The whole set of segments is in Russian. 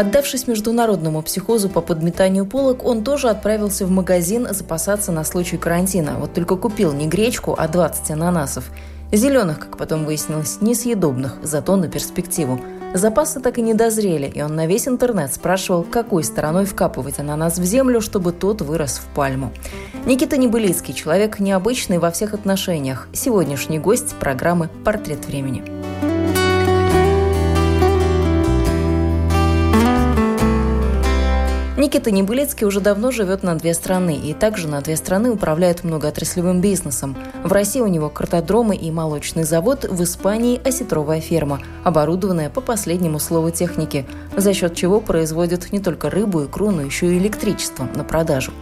Поддавшись международному психозу по подметанию полок, он тоже отправился в магазин запасаться на случай карантина. Вот только купил не гречку, а 20 ананасов. Зеленых, как потом выяснилось, несъедобных, зато на перспективу. Запасы так и не дозрели, и он на весь интернет спрашивал, какой стороной вкапывать ананас в землю, чтобы тот вырос в пальму. Никита Небылицкий – человек необычный во всех отношениях. Сегодняшний гость программы «Портрет времени». Никита Небылецкий уже давно живет на две страны и также на две страны управляет многоотраслевым бизнесом. В России у него картодромы и молочный завод, в Испании – осетровая ферма, оборудованная по последнему слову техники, за счет чего производят не только рыбу, икру, но еще и электричество на продажу.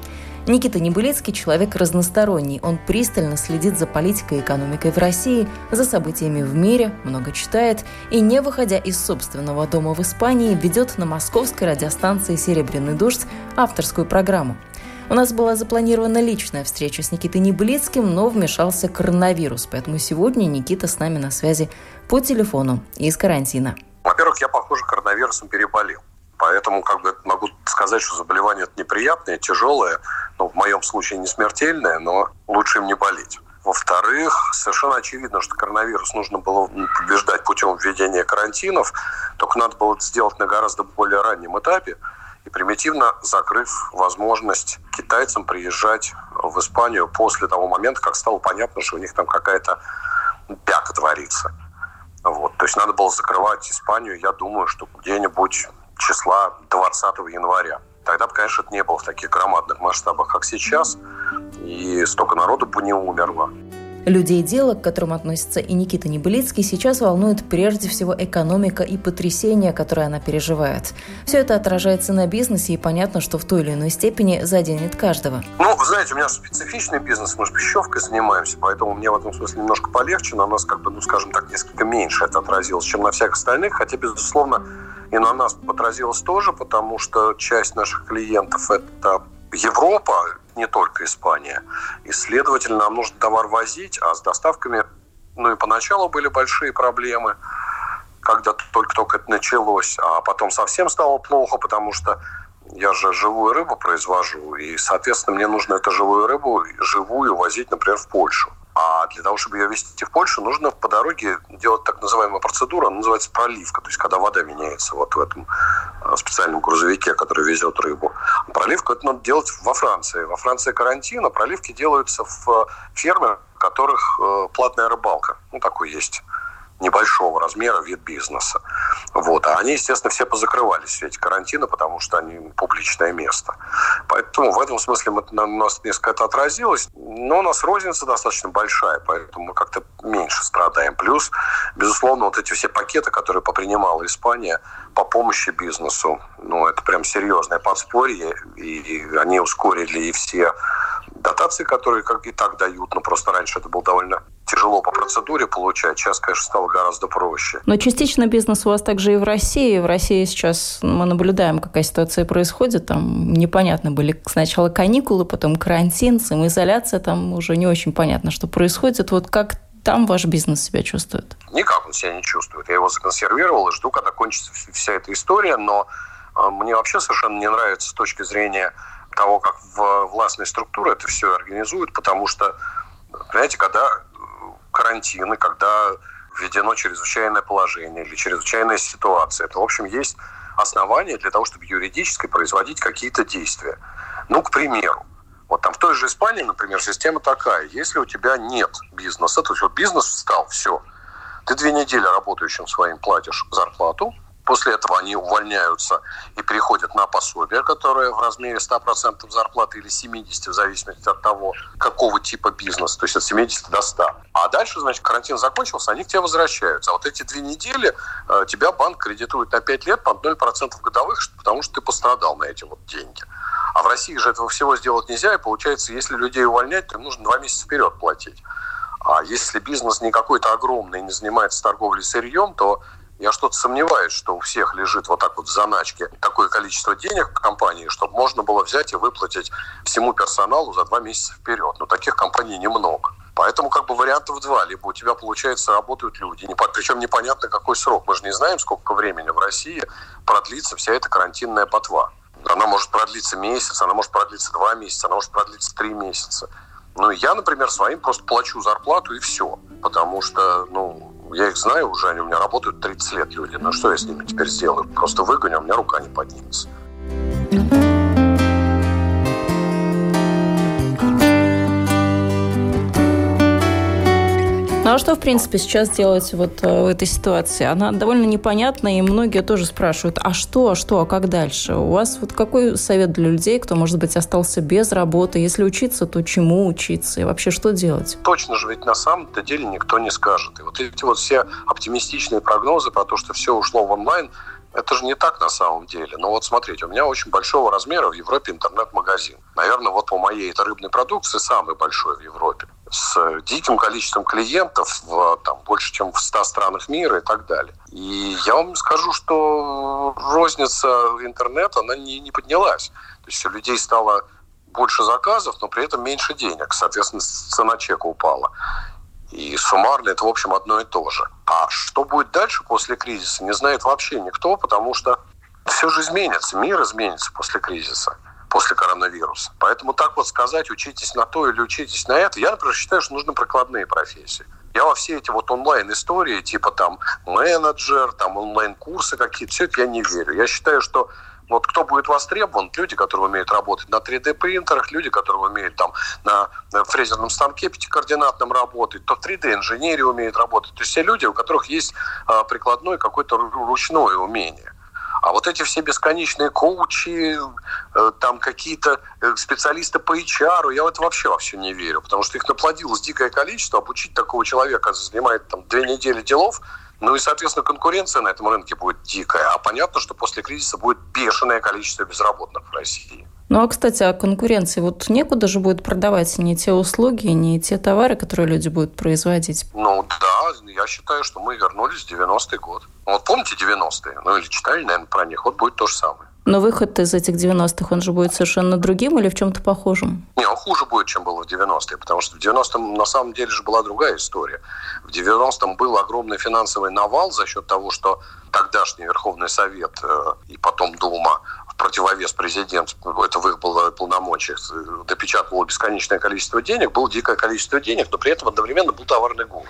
Никита Небылецкий – человек разносторонний. Он пристально следит за политикой и экономикой в России, за событиями в мире, много читает и, не выходя из собственного дома в Испании, ведет на московской радиостанции «Серебряный дождь» авторскую программу. У нас была запланирована личная встреча с Никитой Небылицким, но вмешался коронавирус, поэтому сегодня Никита с нами на связи по телефону из карантина. Во-первых, я, похоже, коронавирусом переболел. Поэтому как бы могу сказать, что заболевание это неприятное, тяжелое, ну, в моем случае не смертельное, но лучше им не болеть. Во-вторых, совершенно очевидно, что коронавирус нужно было побеждать путем введения карантинов, только надо было это сделать на гораздо более раннем этапе и примитивно закрыв возможность китайцам приезжать в Испанию после того момента, как стало понятно, что у них там какая-то бяка творится. Вот. То есть надо было закрывать Испанию, я думаю, что где-нибудь числа 20 января. Тогда бы, конечно, это не было в таких громадных масштабах, как сейчас, и столько народу бы не умерло. Людей дела, к которым относится и Никита Небылицкий, сейчас волнует прежде всего экономика и потрясения, которые она переживает. Все это отражается на бизнесе, и понятно, что в той или иной степени заденет каждого. Ну, знаете, у меня специфичный бизнес, мы же пищевкой занимаемся, поэтому мне в этом смысле немножко полегче, на нас, как бы, ну, скажем так, несколько меньше это отразилось, чем на всех остальных, хотя, безусловно, и на нас отразилось тоже, потому что часть наших клиентов – это Европа, не только Испания. И, следовательно, нам нужно товар возить, а с доставками, ну и поначалу были большие проблемы, когда только-только это началось, а потом совсем стало плохо, потому что я же живую рыбу произвожу, и, соответственно, мне нужно эту живую рыбу живую возить, например, в Польшу. А для того, чтобы ее везти в Польшу, нужно по дороге делать так называемая процедура, она называется проливка, то есть когда вода меняется вот в этом э, специальном грузовике, который везет рыбу. Проливку это надо делать во Франции. Во Франции карантин, а проливки делаются в ферме, в которых э, платная рыбалка. Ну, такой есть небольшого размера вид бизнеса. Вот. А они, естественно, все позакрывались, все эти карантины, потому что они публичное место. Поэтому в этом смысле мы, на нас несколько это отразилось. Но у нас розница достаточно большая, поэтому мы как-то меньше страдаем. Плюс, безусловно, вот эти все пакеты, которые попринимала Испания по помощи бизнесу, ну, это прям серьезное подспорье, и они ускорили и все дотации, которые как и так дают, но просто раньше это было довольно тяжело по процедуре получать. Сейчас, конечно, стало гораздо проще. Но частично бизнес у вас также и в России. В России сейчас мы наблюдаем, какая ситуация происходит. Там непонятно были сначала каникулы, потом карантин, самоизоляция. Там уже не очень понятно, что происходит. Вот как там ваш бизнес себя чувствует? Никак он себя не чувствует. Я его законсервировал и жду, когда кончится вся эта история. Но а, мне вообще совершенно не нравится с точки зрения того, как властные структуры это все организуют, потому что, понимаете, когда карантины, когда введено чрезвычайное положение или чрезвычайная ситуация, это, в общем, есть основания для того, чтобы юридически производить какие-то действия. Ну, к примеру, вот там в той же Испании, например, система такая. Если у тебя нет бизнеса, то есть вот бизнес встал, все. Ты две недели работающим своим платишь зарплату, После этого они увольняются и переходят на пособие, которое в размере 100% зарплаты или 70%, в зависимости от того, какого типа бизнеса, то есть от 70 до 100. А дальше, значит, карантин закончился, они к тебе возвращаются. А вот эти две недели э, тебя банк кредитует на 5 лет под 0% годовых, потому что ты пострадал на эти вот деньги. А в России же этого всего сделать нельзя, и получается, если людей увольнять, то нужно два месяца вперед платить. А если бизнес не какой-то огромный, не занимается торговлей сырьем, то я что-то сомневаюсь, что у всех лежит вот так вот в заначке такое количество денег в компании, чтобы можно было взять и выплатить всему персоналу за два месяца вперед. Но таких компаний немного. Поэтому как бы вариантов два. Либо у тебя, получается, работают люди, причем непонятно какой срок. Мы же не знаем, сколько времени в России продлится вся эта карантинная ботва. Она может продлиться месяц, она может продлиться два месяца, она может продлиться три месяца. Ну, я, например, своим просто плачу зарплату и все. Потому что, ну, я их знаю уже, они у меня работают 30 лет люди. Ну, что я с ними теперь сделаю? Просто выгоню, у меня рука не поднимется. Ну а что, в принципе, сейчас делать вот э, в этой ситуации? Она довольно непонятна, и многие тоже спрашивают, а что, а что, а как дальше? У вас вот какой совет для людей, кто, может быть, остался без работы? Если учиться, то чему учиться? И вообще, что делать? Точно же ведь на самом-то деле никто не скажет. И вот эти вот все оптимистичные прогнозы про то, что все ушло в онлайн, это же не так на самом деле. Но вот смотрите, у меня очень большого размера в Европе интернет-магазин. Наверное, вот по моей это рыбной продукции самый большой в Европе с диким количеством клиентов, в, там, больше, чем в 100 странах мира и так далее. И я вам скажу, что розница интернета, она не, не поднялась. То есть у людей стало больше заказов, но при этом меньше денег. Соответственно, цена чека упала. И суммарно это, в общем, одно и то же. А что будет дальше после кризиса, не знает вообще никто, потому что все же изменится, мир изменится после кризиса после коронавируса. Поэтому так вот сказать, учитесь на то или учитесь на это, я, например, считаю, что нужны прикладные профессии. Я во все эти вот онлайн-истории, типа там менеджер, там онлайн-курсы какие-то, все это я не верю. Я считаю, что вот кто будет востребован, люди, которые умеют работать на 3D-принтерах, люди, которые умеют там на фрезерном станке пятикоординатном работать, то в 3D-инженерии умеют работать. То есть все люди, у которых есть а, прикладное какое-то ручное умение. А вот эти все бесконечные коучи, э, там какие-то э, специалисты по HR, я в это вообще во все не верю, потому что их наплодилось дикое количество, обучить такого человека занимает там две недели делов, ну и, соответственно, конкуренция на этом рынке будет дикая. А понятно, что после кризиса будет бешеное количество безработных в России. Ну а, кстати, о конкуренции. Вот некуда же будет продавать не те услуги, не те товары, которые люди будут производить. Ну да, я считаю, что мы вернулись в 90-й год. Вот помните 90-е? Ну или читали, наверное, про них. Вот будет то же самое. Но выход из этих 90-х, он же будет совершенно другим или в чем-то похожим? Не, он хуже будет, чем было в 90-е, потому что в 90-м на самом деле же была другая история. В 90-м был огромный финансовый навал за счет того, что тогдашний Верховный Совет э, и потом Дума противовес президенту, это в их было полномочиях, допечатывало бесконечное количество денег, было дикое количество денег, но при этом одновременно был товарный голод.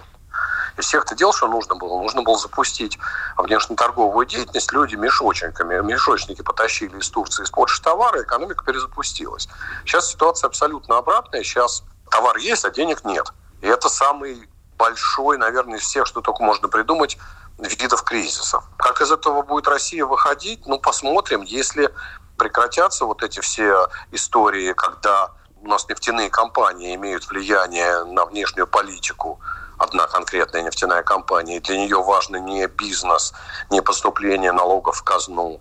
Из всех-то дел, что нужно было? Нужно было запустить внешнеторговую деятельность. Люди мешочниками, мешочники потащили из Турции, из Польши товары, экономика перезапустилась. Сейчас ситуация абсолютно обратная. Сейчас товар есть, а денег нет. И это самый большой, наверное, из всех, что только можно придумать, видов кризисов. Как из этого будет Россия выходить? Ну, посмотрим. Если прекратятся вот эти все истории, когда у нас нефтяные компании имеют влияние на внешнюю политику, одна конкретная нефтяная компания, и для нее важно не бизнес, не поступление налогов в казну,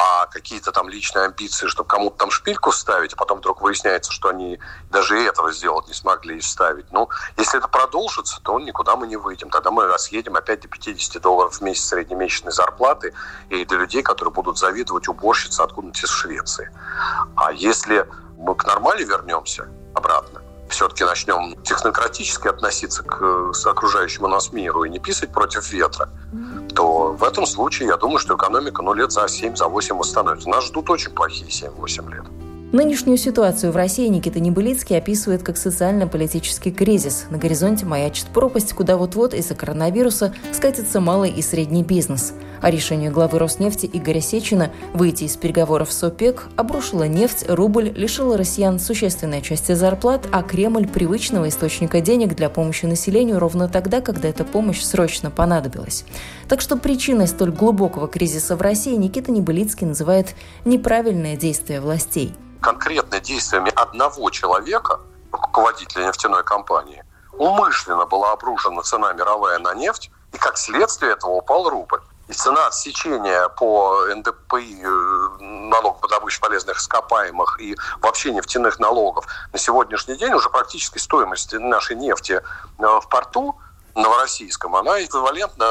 а какие-то там личные амбиции, чтобы кому-то там шпильку вставить, а потом вдруг выясняется, что они даже этого сделать не смогли и вставить. Ну, если это продолжится, то никуда мы не выйдем. Тогда мы съедем опять до 50 долларов в месяц среднемесячной зарплаты и для людей, которые будут завидовать уборщице откуда-нибудь из Швеции. А если мы к нормали вернемся обратно, все-таки начнем технократически относиться к, к окружающему нас миру и не писать против ветра, то в этом случае я думаю, что экономика ну, лет за 7, за 8 восстановится. Нас ждут очень плохие 7-8 лет. Нынешнюю ситуацию в России Никита Небылицкий описывает как социально-политический кризис. На горизонте маячит пропасть, куда вот-вот из-за коронавируса скатится малый и средний бизнес. А решение главы Роснефти Игоря Сечина выйти из переговоров с ОПЕК обрушило нефть, рубль, лишило россиян существенной части зарплат, а Кремль – привычного источника денег для помощи населению ровно тогда, когда эта помощь срочно понадобилась. Так что причиной столь глубокого кризиса в России Никита Небылицкий называет неправильное действие властей. Конкретно действиями одного человека, руководителя нефтяной компании, умышленно была обрушена цена мировая на нефть, и как следствие этого упал рубль. И цена отсечения по НДПИ, налог по добыче полезных ископаемых и вообще нефтяных налогов на сегодняшний день уже практически стоимость нашей нефти э, в порту новороссийском, она эквивалентна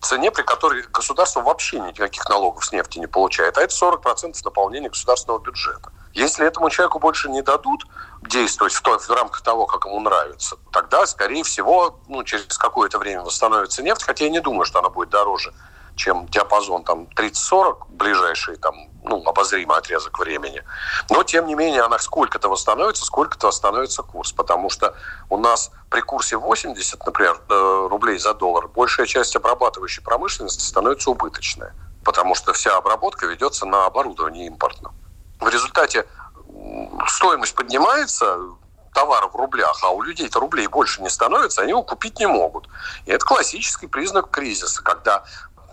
цене, при которой государство вообще никаких налогов с нефти не получает. А это 40% наполнения государственного бюджета. Если этому человеку больше не дадут действовать в, той, в рамках того, как ему нравится, тогда, скорее всего, ну, через какое-то время восстановится нефть, хотя я не думаю, что она будет дороже, чем диапазон там 30-40, ближайший там, ну, обозримый отрезок времени. Но, тем не менее, она сколько-то восстановится, сколько-то восстановится курс, потому что у нас при курсе 80, например, э, рублей за доллар, большая часть обрабатывающей промышленности становится убыточная, потому что вся обработка ведется на оборудовании импортном. В результате стоимость поднимается, товара в рублях, а у людей-то рублей больше не становится, они его купить не могут. И это классический признак кризиса, когда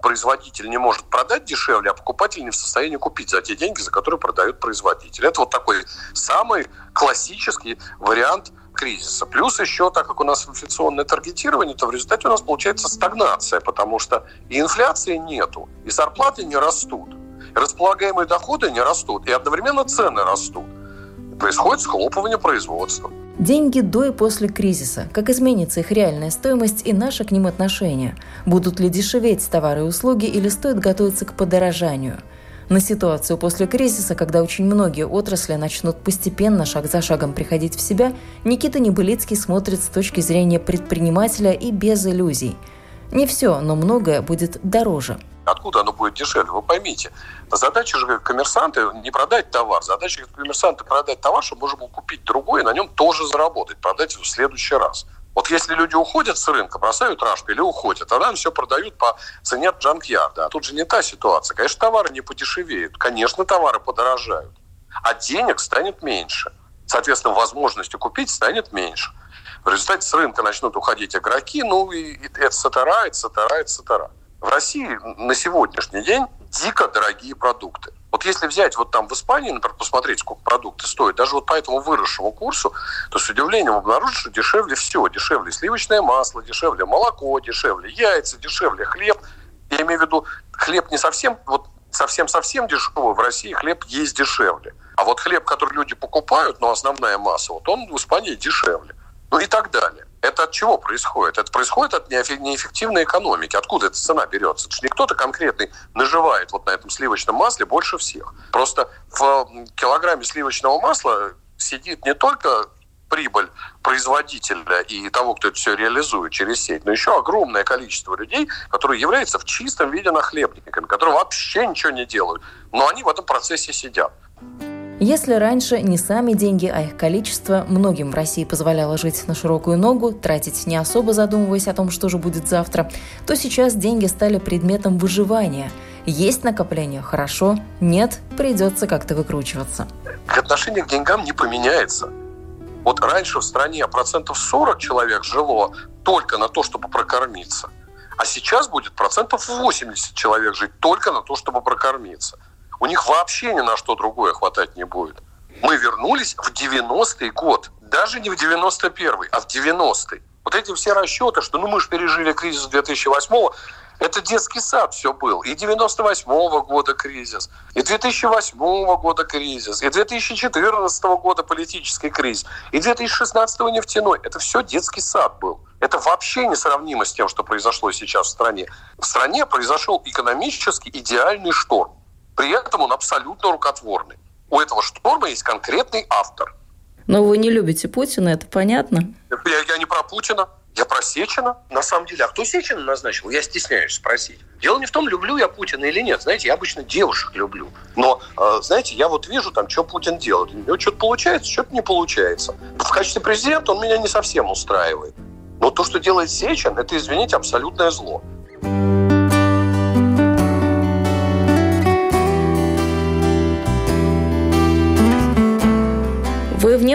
производитель не может продать дешевле, а покупатель не в состоянии купить за те деньги, за которые продает производитель. Это вот такой самый классический вариант кризиса. Плюс еще, так как у нас инфляционное таргетирование, то в результате у нас получается стагнация, потому что и инфляции нету, и зарплаты не растут располагаемые доходы не растут, и одновременно цены растут. Происходит схлопывание производства. Деньги до и после кризиса. Как изменится их реальная стоимость и наше к ним отношение? Будут ли дешеветь товары и услуги или стоит готовиться к подорожанию? На ситуацию после кризиса, когда очень многие отрасли начнут постепенно, шаг за шагом приходить в себя, Никита Небылицкий смотрит с точки зрения предпринимателя и без иллюзий. Не все, но многое будет дороже – Откуда оно будет дешевле? Вы поймите, задача же коммерсанта не продать товар. Задача коммерсанта продать товар, чтобы можно было купить другой и на нем тоже заработать, продать в следующий раз. Вот если люди уходят с рынка, бросают рашку или уходят, тогда им все продают по цене джанк-ярда. А тут же не та ситуация. Конечно, товары не подешевеют. Конечно, товары подорожают. А денег станет меньше. Соответственно, возможности купить станет меньше. В результате с рынка начнут уходить игроки, ну и это сатара, это сатара в России на сегодняшний день дико дорогие продукты. Вот если взять вот там в Испании, например, посмотреть, сколько продукты стоят, даже вот по этому выросшему курсу, то с удивлением обнаружишь, что дешевле все. Дешевле сливочное масло, дешевле молоко, дешевле яйца, дешевле хлеб. Я имею в виду, хлеб не совсем, вот совсем-совсем дешевый, в России хлеб есть дешевле. А вот хлеб, который люди покупают, но основная масса, вот он в Испании дешевле. Ну и так далее. Это от чего происходит? Это происходит от неэффективной экономики. Откуда эта цена берется? Это же не кто-то конкретный наживает вот на этом сливочном масле больше всех. Просто в килограмме сливочного масла сидит не только прибыль производителя и того, кто это все реализует через сеть, но еще огромное количество людей, которые являются в чистом виде нахлебниками, которые вообще ничего не делают, но они в этом процессе сидят. Если раньше не сами деньги, а их количество многим в России позволяло жить на широкую ногу, тратить не особо задумываясь о том, что же будет завтра, то сейчас деньги стали предметом выживания. Есть накопление – хорошо, нет – придется как-то выкручиваться. Отношение к деньгам не поменяется. Вот раньше в стране процентов 40 человек жило только на то, чтобы прокормиться. А сейчас будет процентов 80 человек жить только на то, чтобы прокормиться – у них вообще ни на что другое хватать не будет. Мы вернулись в 90-й год, даже не в 91-й, а в 90-й. Вот эти все расчеты, что ну мы же пережили кризис 2008-го, это детский сад все был. И 98-го года кризис, и 2008 года кризис, и 2014 года политический кризис, и 2016 нефтяной. Это все детский сад был. Это вообще несравнимо с тем, что произошло сейчас в стране. В стране произошел экономически идеальный шторм. При этом он абсолютно рукотворный. У этого шторма есть конкретный автор. Но вы не любите Путина, это понятно. Я, я не про Путина. Я про Сечина. На самом деле, а кто Сечина назначил? Я стесняюсь спросить. Дело не в том, люблю я Путина или нет. Знаете, я обычно девушек люблю. Но, э, знаете, я вот вижу там, что Путин делает. У него что-то получается, что-то не получается. В качестве президента он меня не совсем устраивает. Но то, что делает Сечин, это, извините, абсолютное зло.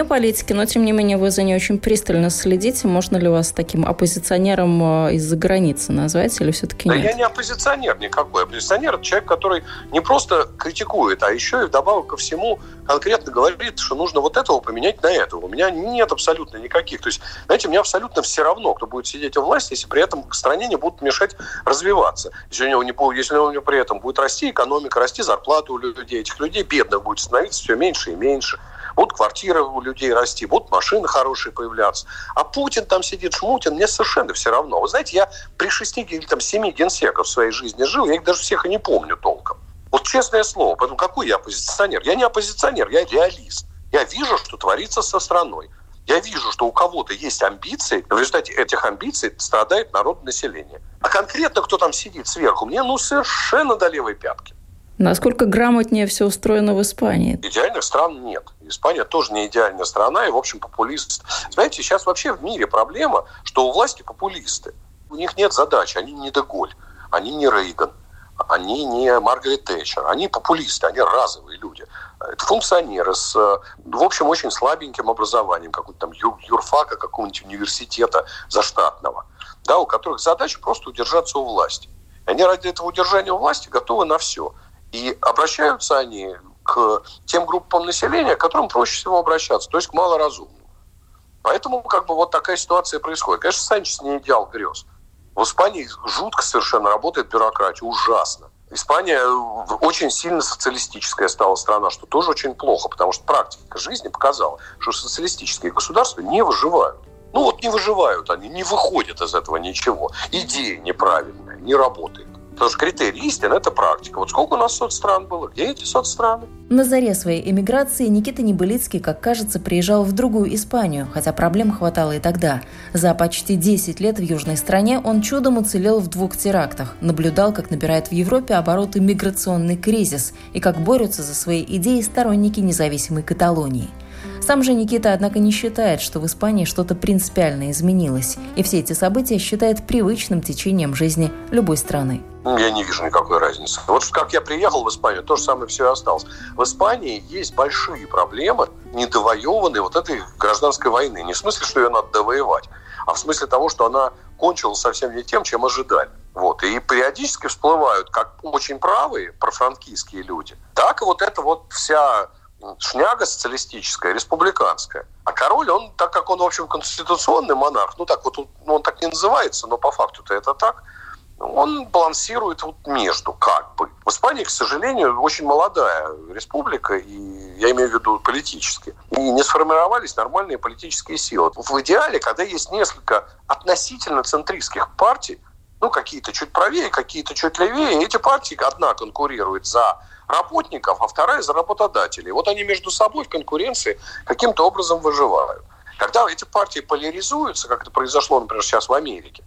Политики, но тем не менее вы за ней очень пристально следите. Можно ли вас таким оппозиционером э, из-за границы назвать или все-таки нет? Да я не оппозиционер никакой. Оппозиционер – это человек, который не просто критикует, а еще и вдобавок ко всему конкретно говорит, что нужно вот этого поменять на этого. У меня нет абсолютно никаких. То есть, знаете, мне абсолютно все равно, кто будет сидеть у власти, если при этом стране не будут мешать развиваться. Если у него, не, если у него при этом будет расти экономика, расти зарплата у людей, этих людей бедных будет становиться все меньше и меньше будут квартиры у людей расти, будут машины хорошие появляться. А Путин там сидит, Шмутин, мне совершенно все равно. Вы знаете, я при шести или там семи генсеков в своей жизни жил, я их даже всех и не помню толком. Вот честное слово, поэтому какой я оппозиционер? Я не оппозиционер, я реалист. Я вижу, что творится со страной. Я вижу, что у кого-то есть амбиции, в результате этих амбиций страдает народ населения. А конкретно кто там сидит сверху, мне ну совершенно до левой пятки. Насколько грамотнее все устроено в Испании? Идеальных стран нет. Испания тоже не идеальная страна, и, в общем, популист. Знаете, сейчас вообще в мире проблема, что у власти популисты. У них нет задачи, они не Деголь, они не Рейган, они не Маргарет Тэтчер, они популисты, они разовые люди. Это функционеры с, в общем, очень слабеньким образованием, какого-то там юрфака, какого-нибудь университета заштатного, да, у которых задача просто удержаться у власти. Они ради этого удержания у власти готовы на все – и обращаются они к тем группам населения, к которым проще всего обращаться, то есть к малоразумным. Поэтому как бы вот такая ситуация происходит. Конечно, Санчес не идеал грез. В Испании жутко совершенно работает бюрократия, ужасно. Испания очень сильно социалистическая стала страна, что тоже очень плохо, потому что практика жизни показала, что социалистические государства не выживают. Ну вот не выживают они, не выходят из этого ничего. Идея неправильная, не работает. Потому что критерий истины – это практика. Вот сколько у нас соцстран было? Где эти соцстраны? На заре своей эмиграции Никита Небылицкий, как кажется, приезжал в другую Испанию, хотя проблем хватало и тогда. За почти 10 лет в южной стране он чудом уцелел в двух терактах, наблюдал, как набирает в Европе обороты миграционный кризис и как борются за свои идеи сторонники независимой Каталонии – сам же Никита, однако, не считает, что в Испании что-то принципиально изменилось, и все эти события считает привычным течением жизни любой страны. Ну, я не вижу никакой разницы. Вот как я приехал в Испанию, то же самое все и осталось. В Испании есть большие проблемы, недовоеванные вот этой гражданской войны. Не в смысле, что ее надо довоевать, а в смысле того, что она кончилась совсем не тем, чем ожидали. Вот. И периодически всплывают как очень правые профранкийские люди, так и вот эта вот вся шняга социалистическая, республиканская. А король, он, так как он, в общем, конституционный монарх, ну так вот, ну, он так не называется, но по факту-то это так, он балансирует вот между, как бы. В Испании, к сожалению, очень молодая республика, и я имею в виду политически, и не сформировались нормальные политические силы. В идеале, когда есть несколько относительно центристских партий, ну, какие-то чуть правее, какие-то чуть левее, эти партии одна конкурирует за работников, а вторая за работодателей. Вот они между собой в конкуренции каким-то образом выживают. Когда эти партии поляризуются, как это произошло, например, сейчас в Америке,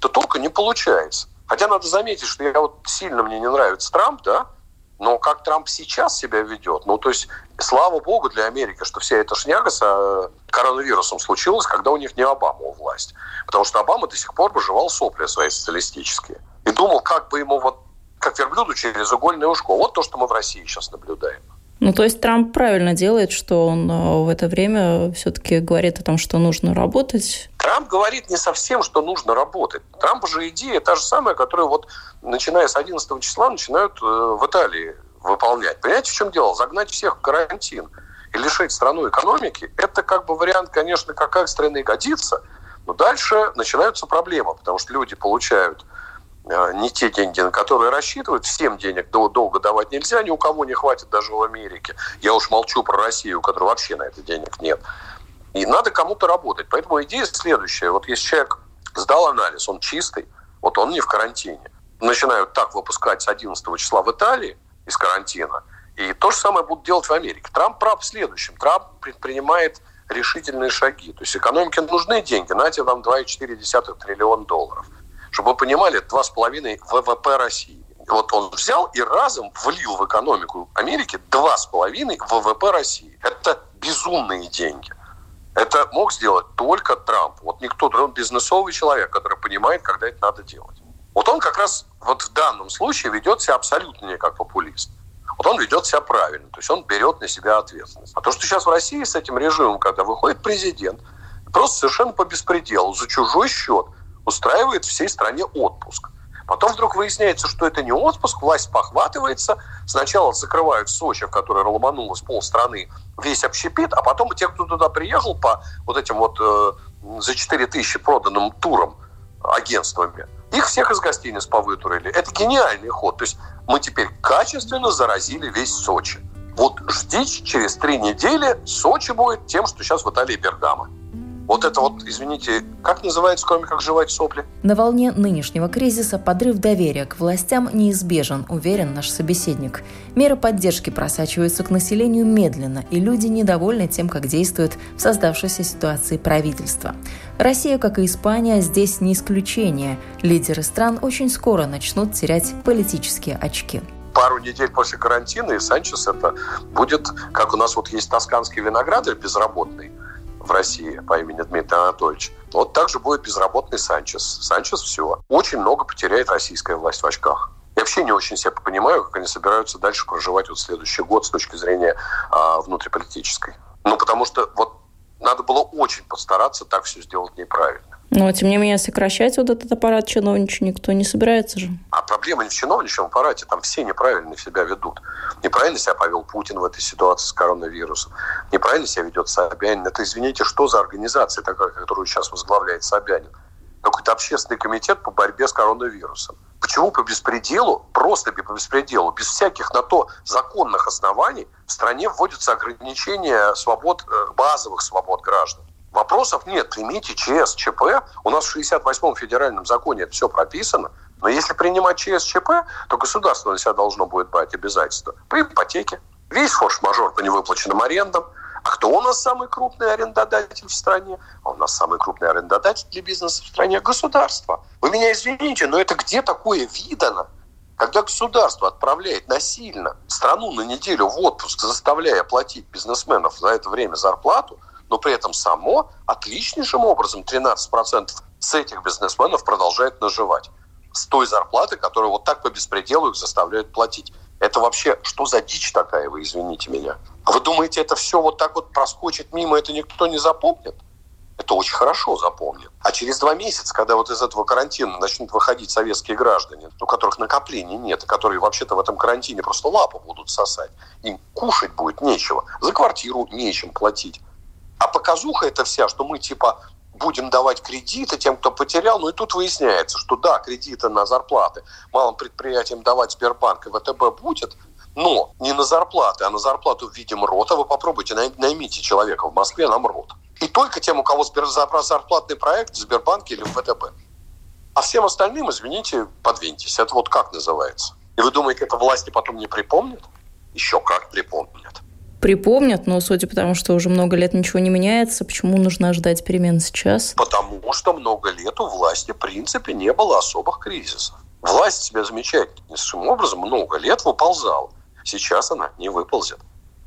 то только не получается. Хотя надо заметить, что я вот сильно мне не нравится Трамп, да, но как Трамп сейчас себя ведет, ну, то есть, слава богу для Америки, что вся эта шняга с э, коронавирусом случилась, когда у них не Обама у власти. Потому что Обама до сих пор выживал сопли свои социалистические. И думал, как бы ему вот как верблюду через угольное ушко. Вот то, что мы в России сейчас наблюдаем. Ну, то есть Трамп правильно делает, что он э, в это время все-таки говорит о том, что нужно работать? Трамп говорит не совсем, что нужно работать. Трамп же идея та же самая, которую вот начиная с 11 числа начинают э, в Италии выполнять. Понимаете, в чем дело? Загнать всех в карантин и лишить страну экономики, это как бы вариант, конечно, как экстренный годится, но дальше начинаются проблемы, потому что люди получают Э, не те деньги, на которые рассчитывают. Всем денег долго давать нельзя, ни у кого не хватит даже в Америке. Я уж молчу про Россию, у которой вообще на это денег нет. И надо кому-то работать. Поэтому идея следующая. Вот если человек сдал анализ, он чистый, вот он не в карантине. Начинают так выпускать с 11 числа в Италии из карантина. И то же самое будут делать в Америке. Трамп прав в следующем. Трамп предпринимает решительные шаги. То есть экономике нужны деньги. Знаете, вам 2,4 триллиона долларов. Чтобы вы понимали, 2,5 ВВП России. Вот он взял и разом влил в экономику Америки 2,5 ВВП России. Это безумные деньги. Это мог сделать только Трамп. Вот никто, он бизнесовый человек, который понимает, когда это надо делать. Вот он как раз вот в данном случае ведет себя абсолютно не как популист. вот он ведет себя правильно, то есть он берет на себя ответственность. А то, что сейчас в России с этим режимом, когда выходит президент, просто совершенно по беспределу, за чужой счет устраивает всей стране отпуск. Потом вдруг выясняется, что это не отпуск, власть похватывается. Сначала закрывают Сочи, в который ломанулось полстраны, весь общепит, а потом те, кто туда приехал по вот этим вот э, за 4 тысячи проданным турам агентствами, их всех из гостиниц повытурили. Это гениальный ход. То есть мы теперь качественно заразили весь Сочи. Вот ждите, через три недели Сочи будет тем, что сейчас в Италии Бергамо. Вот это вот, извините, как называется, кроме как жевать сопли? На волне нынешнего кризиса подрыв доверия к властям неизбежен, уверен наш собеседник. Меры поддержки просачиваются к населению медленно, и люди недовольны тем, как действует в создавшейся ситуации правительство. Россия, как и Испания, здесь не исключение. Лидеры стран очень скоро начнут терять политические очки пару недель после карантина, и Санчес это будет, как у нас вот есть тосканский виноградарь безработный, в России по имени Дмитрий Анатольевич. Вот также будет безработный Санчес. Санчес все. Очень много потеряет российская власть в очках. Я вообще не очень себе понимаю, как они собираются дальше проживать вот следующий год с точки зрения а, внутриполитической. Ну, потому что вот надо было очень постараться так все сделать неправильно. Но, тем не менее, сокращать вот этот аппарат чиновничий никто не собирается же. Проблема не в чиновничьем аппарате, там все неправильно себя ведут. Неправильно себя повел Путин в этой ситуации с коронавирусом. Неправильно себя ведет Собянин. Это, извините, что за организация такая, которую сейчас возглавляет Собянин? Какой-то общественный комитет по борьбе с коронавирусом. Почему по беспределу, просто по беспределу, без всяких на то законных оснований в стране вводятся ограничения свобод, э, базовых свобод граждан? Вопросов нет. Примите ЧС, ЧП. У нас в 68-м федеральном законе это все прописано. Но если принимать ЧС, ЧП, то государство на себя должно будет брать обязательства по ипотеке. Весь форс-мажор по невыплаченным арендам. А кто у нас самый крупный арендодатель в стране? А у нас самый крупный арендодатель для бизнеса в стране – государство. Вы меня извините, но это где такое видано? Когда государство отправляет насильно страну на неделю в отпуск, заставляя платить бизнесменов за это время зарплату – но при этом само отличнейшим образом 13% с этих бизнесменов продолжает наживать с той зарплаты, которую вот так по беспределу их заставляют платить. Это вообще что за дичь такая, вы извините меня? Вы думаете, это все вот так вот проскочит мимо, это никто не запомнит? Это очень хорошо запомнит. А через два месяца, когда вот из этого карантина начнут выходить советские граждане, у которых накоплений нет, и которые вообще-то в этом карантине просто лапу будут сосать, им кушать будет нечего, за квартиру нечем платить. А показуха это вся, что мы типа будем давать кредиты тем, кто потерял. Ну и тут выясняется, что да, кредиты на зарплаты малым предприятиям давать Сбербанк и ВТБ будет, но не на зарплаты, а на зарплату в виде МРОТа. Вы попробуйте, наймите человека в Москве на МРОТ. И только тем, у кого зарплатный проект в Сбербанке или в ВТБ. А всем остальным, извините, подвиньтесь. Это вот как называется? И вы думаете, это власти потом не припомнят? Еще как припомнят припомнят, но судя по тому, что уже много лет ничего не меняется, почему нужно ждать перемен сейчас? Потому что много лет у власти, в принципе, не было особых кризисов. Власть себя замечательнейшим образом много лет выползала. Сейчас она не выползет.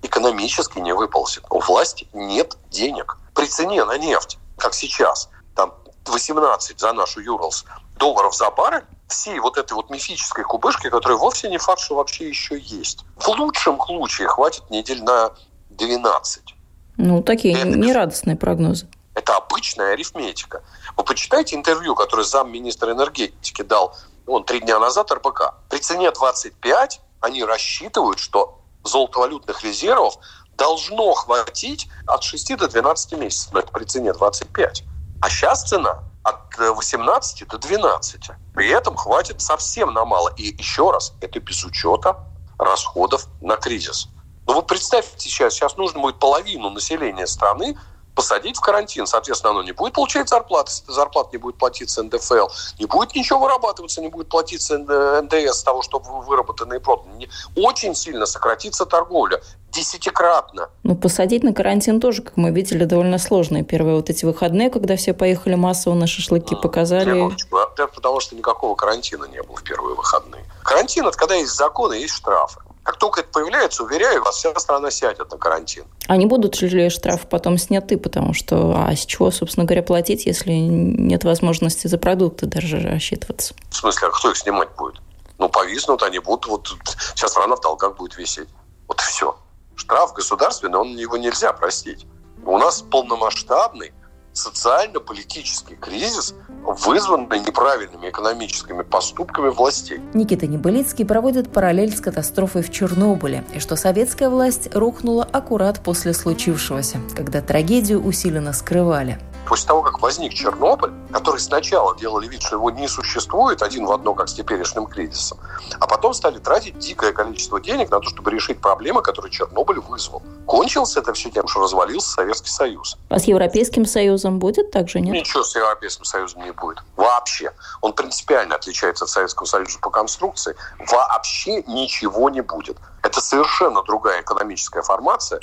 Экономически не выползет. У власти нет денег. При цене на нефть, как сейчас, там 18 за нашу Юрлс долларов за баррель, всей вот этой вот мифической кубышки, которая вовсе не факт, что вообще еще есть. В лучшем случае хватит недель на 12. Ну, такие это, нерадостные прогнозы. Это обычная арифметика. Вы почитайте интервью, которое замминистра энергетики дал он три дня назад РБК. При цене 25 они рассчитывают, что золотовалютных резервов должно хватить от 6 до 12 месяцев. Но это при цене 25. А сейчас цена от 18 до 12. При этом хватит совсем на мало. И еще раз, это без учета расходов на кризис. Ну вы представьте сейчас, сейчас нужно будет половину населения страны посадить в карантин. Соответственно, оно не будет получать зарплаты, зарплат не будет платиться НДФЛ, не будет ничего вырабатываться, не будет платиться НДС с того, что выработано и продано. Очень сильно сократится торговля десятикратно. Ну, посадить на карантин тоже, как мы видели, довольно сложно. первые вот эти выходные, когда все поехали массово на шашлыки, показали... Это потому что никакого карантина не было в первые выходные. Карантин – это когда есть законы, есть штрафы. Как только это появляется, уверяю вас, вся страна сядет на карантин. А не будут ли штрафы потом сняты, потому что а с чего, собственно говоря, платить, если нет возможности за продукты даже рассчитываться? В смысле, а кто их снимать будет? Ну, повиснут они будут, вот сейчас страна в долгах будет висеть. Вот и все. Штраф государственный, он его нельзя простить. У нас полномасштабный социально-политический кризис, вызванный неправильными экономическими поступками властей. Никита Небылицкий проводит параллель с катастрофой в Чернобыле, и что советская власть рухнула аккурат после случившегося, когда трагедию усиленно скрывали. После того, как возник Чернобыль, который сначала делали вид, что его не существует один в одно, как с теперешним кризисом, а потом стали тратить дикое количество денег на то, чтобы решить проблемы, которые Чернобыль вызвал. Кончилось это все тем, что развалился Советский Союз. А с Европейским Союзом будет так же, нет? Ничего с Европейским Союзом не будет. Вообще. Он принципиально отличается от Советского Союза по конструкции. Вообще ничего не будет. Это совершенно другая экономическая формация,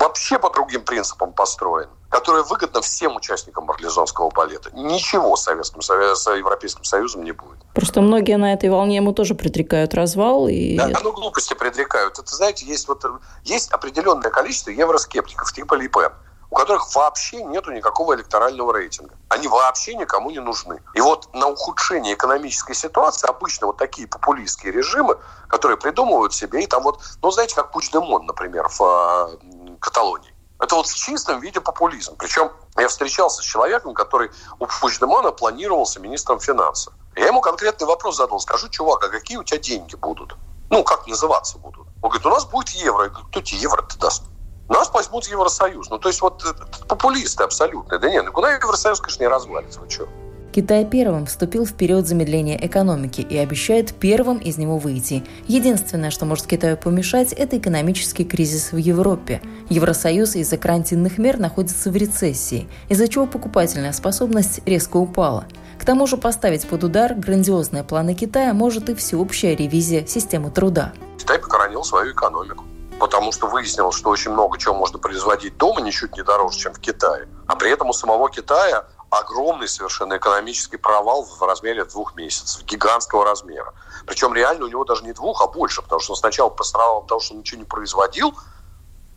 вообще по другим принципам построен которая выгодна всем участникам марлезонского балета. Ничего с Советским с Европейским Союзом не будет. Просто многие на этой волне ему тоже предрекают развал. И... Да, ну глупости предрекают. Это, знаете, есть, вот, есть определенное количество евроскептиков типа Липен, у которых вообще нету никакого электорального рейтинга. Они вообще никому не нужны. И вот на ухудшение экономической ситуации обычно вот такие популистские режимы, которые придумывают себе, и там вот, ну, знаете, как Пучдемон, например, в э, Каталонии. Это вот в чистом виде популизм. Причем я встречался с человеком, который у Пучдемона планировался министром финансов. Я ему конкретный вопрос задал. Скажи, чувак, а какие у тебя деньги будут? Ну, как называться будут? Он говорит, у нас будет евро. Я говорю, кто тебе евро-то даст? Нас возьмут Евросоюз. Ну, то есть вот популисты абсолютные. Да нет, никуда Евросоюз, конечно, не развалится. Вы что? Китай первым вступил в период замедления экономики и обещает первым из него выйти. Единственное, что может Китаю помешать, это экономический кризис в Европе. Евросоюз из-за карантинных мер находится в рецессии, из-за чего покупательная способность резко упала. К тому же поставить под удар грандиозные планы Китая может и всеобщая ревизия системы труда. Китай покоронил свою экономику потому что выяснилось, что очень много чего можно производить дома ничуть не дороже, чем в Китае. А при этом у самого Китая огромный совершенно экономический провал в размере двух месяцев, гигантского размера. Причем реально у него даже не двух, а больше, потому что он сначала пострадал от того, что он ничего не производил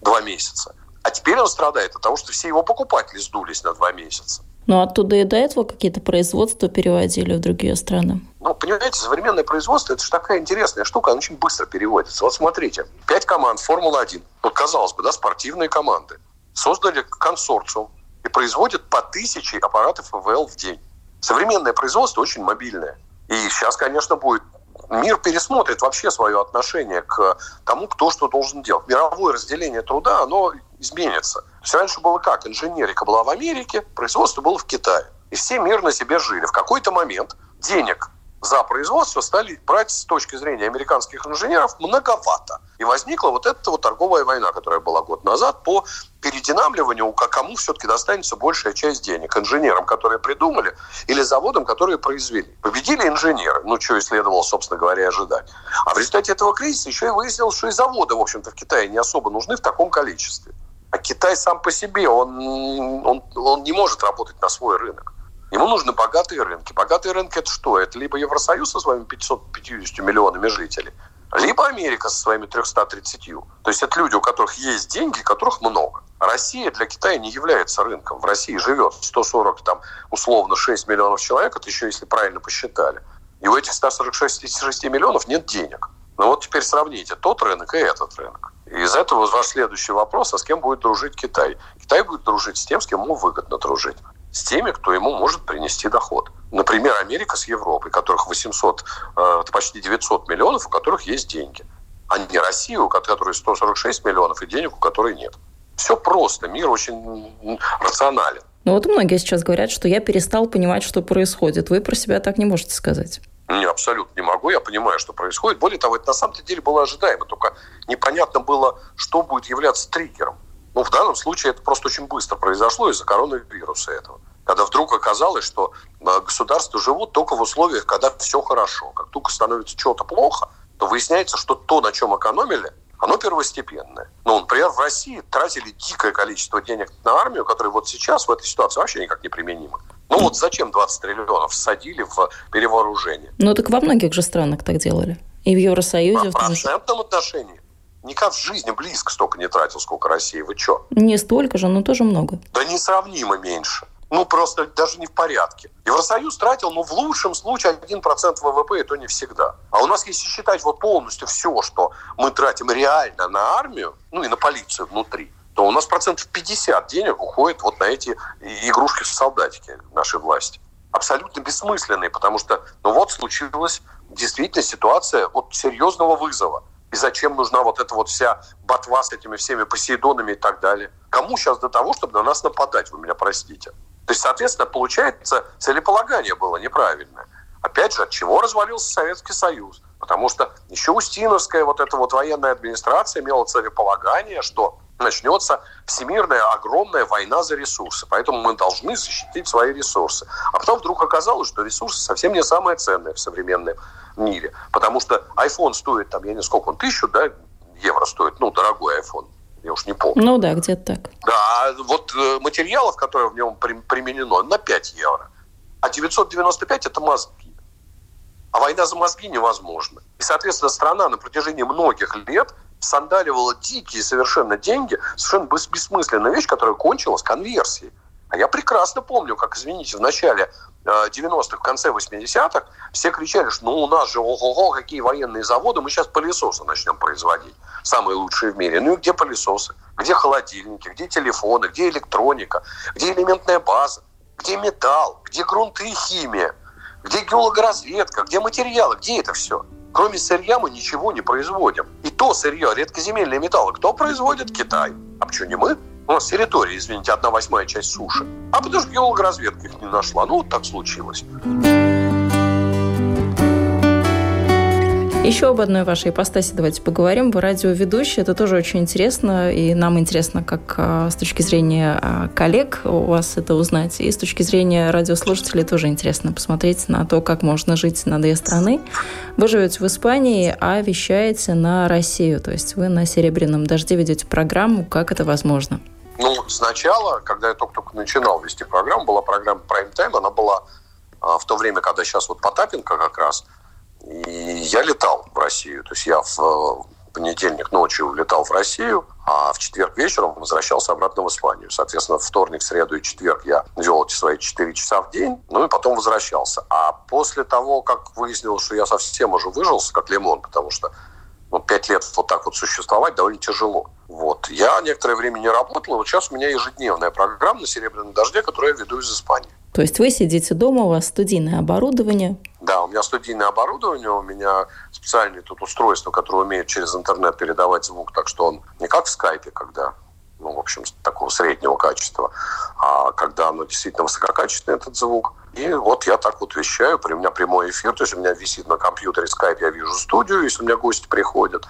два месяца, а теперь он страдает от того, что все его покупатели сдулись на два месяца. Но оттуда и до этого какие-то производства переводили в другие страны. Ну, понимаете, современное производство – это же такая интересная штука, она очень быстро переводится. Вот смотрите, пять команд Формула-1, вот казалось бы, да, спортивные команды, создали консорциум, и производят по тысяче аппаратов ИВЛ в день. Современное производство очень мобильное. И сейчас, конечно, будет мир пересмотрит вообще свое отношение к тому, кто что должен делать. Мировое разделение труда, оно изменится. То есть раньше было как? Инженерика была в Америке, производство было в Китае. И все мирно себе жили. В какой-то момент денег за производство стали брать с точки зрения американских инженеров многовато. И возникла вот эта вот торговая война, которая была год назад, по перединамливанию, кому все-таки достанется большая часть денег. Инженерам, которые придумали, или заводам, которые произвели. Победили инженеры, ну, что и следовало, собственно говоря, ожидать. А в результате этого кризиса еще и выяснилось, что и заводы, в общем-то, в Китае не особо нужны в таком количестве. А Китай сам по себе, он, он, он не может работать на свой рынок. Ему нужны богатые рынки. Богатые рынки это что? Это либо Евросоюз со своими 550 миллионами жителей, либо Америка со своими 330. То есть это люди, у которых есть деньги, которых много. Россия для Китая не является рынком. В России живет 140, там, условно, 6 миллионов человек, это еще если правильно посчитали. И у этих 146 6 миллионов нет денег. Ну вот теперь сравните тот рынок и этот рынок. И из этого ваш следующий вопрос, а с кем будет дружить Китай? Китай будет дружить с тем, с кем ему выгодно дружить с теми, кто ему может принести доход. Например, Америка с Европой, которых 800, э, почти 900 миллионов, у которых есть деньги. А не Россия, у которой 146 миллионов и денег, у которой нет. Все просто, мир очень рационален. Ну вот многие сейчас говорят, что я перестал понимать, что происходит. Вы про себя так не можете сказать. Не, абсолютно не могу. Я понимаю, что происходит. Более того, это на самом деле было ожидаемо. Только непонятно было, что будет являться триггером. Ну, в данном случае это просто очень быстро произошло из-за коронавируса этого. Когда вдруг оказалось, что э, государства живут только в условиях, когда все хорошо. Как только становится что-то плохо, то выясняется, что то, на чем экономили, оно первостепенное. Ну, например, в России тратили дикое количество денег на армию, которое вот сейчас в этой ситуации вообще никак не применимо. Ну вот зачем 20 триллионов садили в перевооружение? Ну так во многих же странах так делали. И в Евросоюзе. В процентном отношении никак в жизни близко столько не тратил, сколько Россия. Вы что? Не столько же, но тоже много. Да несравнимо меньше. ну, просто даже не в порядке. Евросоюз тратил, ну, в лучшем случае 1% ВВП, и то не всегда. А у нас, если считать вот полностью все, что мы тратим реально на армию, ну, и на полицию внутри, то у нас процентов 50 денег уходит вот на эти игрушки-солдатики нашей власти. Абсолютно бессмысленные, потому что, ну, вот случилась действительно ситуация вот серьезного вызова. И зачем нужна вот эта вот вся ботва с этими всеми Посейдонами и так далее? Кому сейчас до того, чтобы на нас нападать, вы меня простите? То есть, соответственно, получается, целеполагание было неправильное. Опять же, от чего развалился Советский Союз? Потому что еще Устиновская вот эта вот военная администрация имела целеполагание, что начнется всемирная огромная война за ресурсы. Поэтому мы должны защитить свои ресурсы. А потом вдруг оказалось, что ресурсы совсем не самое ценное в современном мире. Потому что iPhone стоит, там, я не сколько он, тысячу да, евро стоит, ну, дорогой iPhone. Я уж не помню. Ну да, где-то так. Да, а вот э, материалов, которые в нем применено, на 5 евро. А 995 – это мозги. А война за мозги невозможна. И, соответственно, страна на протяжении многих лет сандаливала дикие совершенно деньги, совершенно бессмысленная вещь, которая кончилась конверсией. А я прекрасно помню, как, извините, в начале 90-х, в конце 80-х, все кричали, что ну у нас же ого-го, какие военные заводы, мы сейчас пылесосы начнем производить, самые лучшие в мире. Ну и где пылесосы? Где холодильники? Где телефоны? Где электроника? Где элементная база? Где металл? Где грунты и химия? Где геологоразведка? Где материалы? Где это все? Кроме сырья мы ничего не производим. И то сырье, редкоземельные металлы, кто производит? Китай. А почему не мы? У нас территория, извините, одна восьмая часть суши. А потому что геологоразведка их не нашла. Ну, вот так случилось. Еще об одной вашей ипостаси давайте поговорим. Вы радиоведущий, это тоже очень интересно, и нам интересно, как а, с точки зрения а, коллег у вас это узнать, и с точки зрения радиослушателей тоже интересно посмотреть на то, как можно жить на две страны. Вы живете в Испании, а вещаете на Россию, то есть вы на «Серебряном дожде» ведете программу. Как это возможно? Ну, сначала, когда я только-только начинал вести программу, была программа Prime Time, она была а, в то время, когда сейчас вот Потапенко как раз – и я летал в Россию. То есть я в э, понедельник ночью улетал в Россию, а в четверг вечером возвращался обратно в Испанию. Соответственно, вторник, среду и четверг я вел эти свои 4 часа в день, ну и потом возвращался. А после того, как выяснилось, что я совсем уже выжился, как лимон, потому что ну, 5 лет вот так вот существовать довольно тяжело. Вот. Я некоторое время не работал, и вот сейчас у меня ежедневная программа на «Серебряном дожде», которую я веду из Испании. То есть вы сидите дома, у вас студийное оборудование? Да, у меня студийное оборудование, у меня специальное тут устройство, которое умеет через интернет передавать звук, так что он не как в скайпе, когда ну, в общем, такого среднего качества, а когда оно действительно высококачественный, этот звук. И вот я так вот вещаю, при у меня прямой эфир, то есть у меня висит на компьютере скайп, я вижу студию, если у меня гости приходят,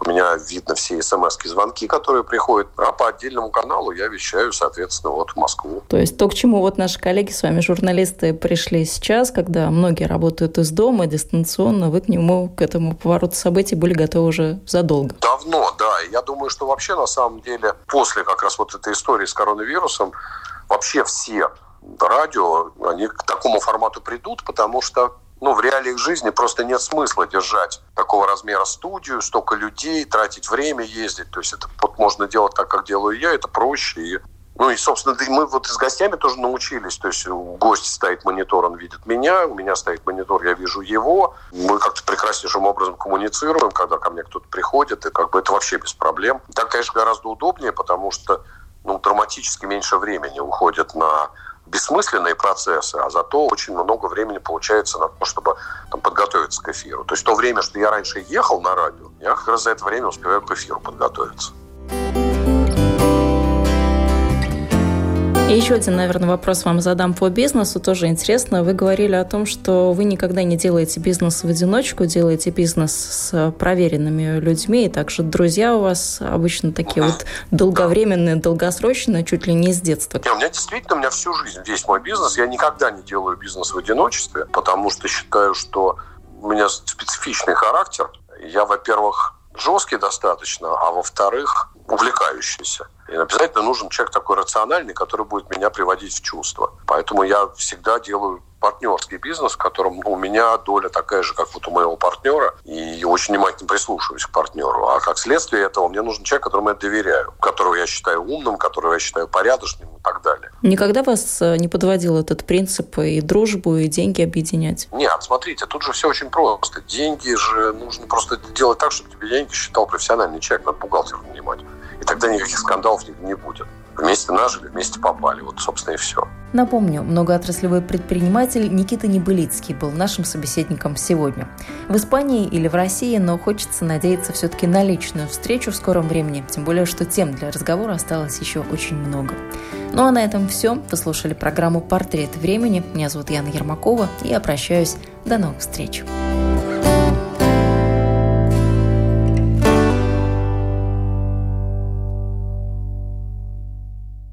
у меня видно все смс-звонки, которые приходят, а по отдельному каналу я вещаю, соответственно, вот в Москву. То есть то, к чему вот наши коллеги с вами, журналисты, пришли сейчас, когда многие работают из дома, дистанционно, вы к нему, к этому повороту событий были готовы уже задолго. Давно, да. Я думаю, что вообще на самом деле после как раз вот этой истории с коронавирусом вообще все радио, они к такому формату придут, потому что ну, в реалиях жизни просто нет смысла держать такого размера студию, столько людей, тратить время, ездить. То есть это вот можно делать так, как делаю я, это проще. И, ну и, собственно, мы вот с гостями тоже научились. То есть гость стоит монитор, он видит меня, у меня стоит монитор, я вижу его. Мы как-то прекраснейшим образом коммуницируем, когда ко мне кто-то приходит, и как бы это вообще без проблем. Так, конечно, гораздо удобнее, потому что ну, драматически меньше времени уходит на бессмысленные процессы, а зато очень много времени получается на то, чтобы там, подготовиться к эфиру. То есть то время, что я раньше ехал на радио, я как раз за это время успеваю к эфиру подготовиться. И еще один, наверное, вопрос вам задам по бизнесу, тоже интересно. Вы говорили о том, что вы никогда не делаете бизнес в одиночку, делаете бизнес с проверенными людьми, и также друзья у вас обычно такие вот долговременные, долгосрочные, чуть ли не с детства. Не, у меня действительно, у меня всю жизнь весь мой бизнес. Я никогда не делаю бизнес в одиночестве, потому что считаю, что у меня специфичный характер. Я, во-первых, жесткий достаточно, а во-вторых, увлекающийся. И обязательно нужен человек такой рациональный, который будет меня приводить в чувство. Поэтому я всегда делаю партнерский бизнес, в котором у меня доля такая же, как вот у моего партнера, и очень внимательно прислушиваюсь к партнеру. А как следствие этого мне нужен человек, которому я доверяю, которого я считаю умным, которого я считаю порядочным и так далее. Никогда вас э, не подводил этот принцип и дружбу, и деньги объединять? Нет, смотрите, тут же все очень просто. Деньги же нужно просто делать так, чтобы тебе деньги считал профессиональный человек, надо бухгалтер нанимать. И тогда никаких скандалов не будет. Вместе нажили, вместе попали. Вот, собственно, и все. Напомню, многоотраслевой предприниматель Никита Небылицкий был нашим собеседником сегодня. В Испании или в России, но хочется надеяться все-таки на личную встречу в скором времени, тем более, что тем для разговора осталось еще очень много. Ну а на этом все. Вы слушали программу «Портрет времени». Меня зовут Яна Ермакова, и я прощаюсь. До новых встреч.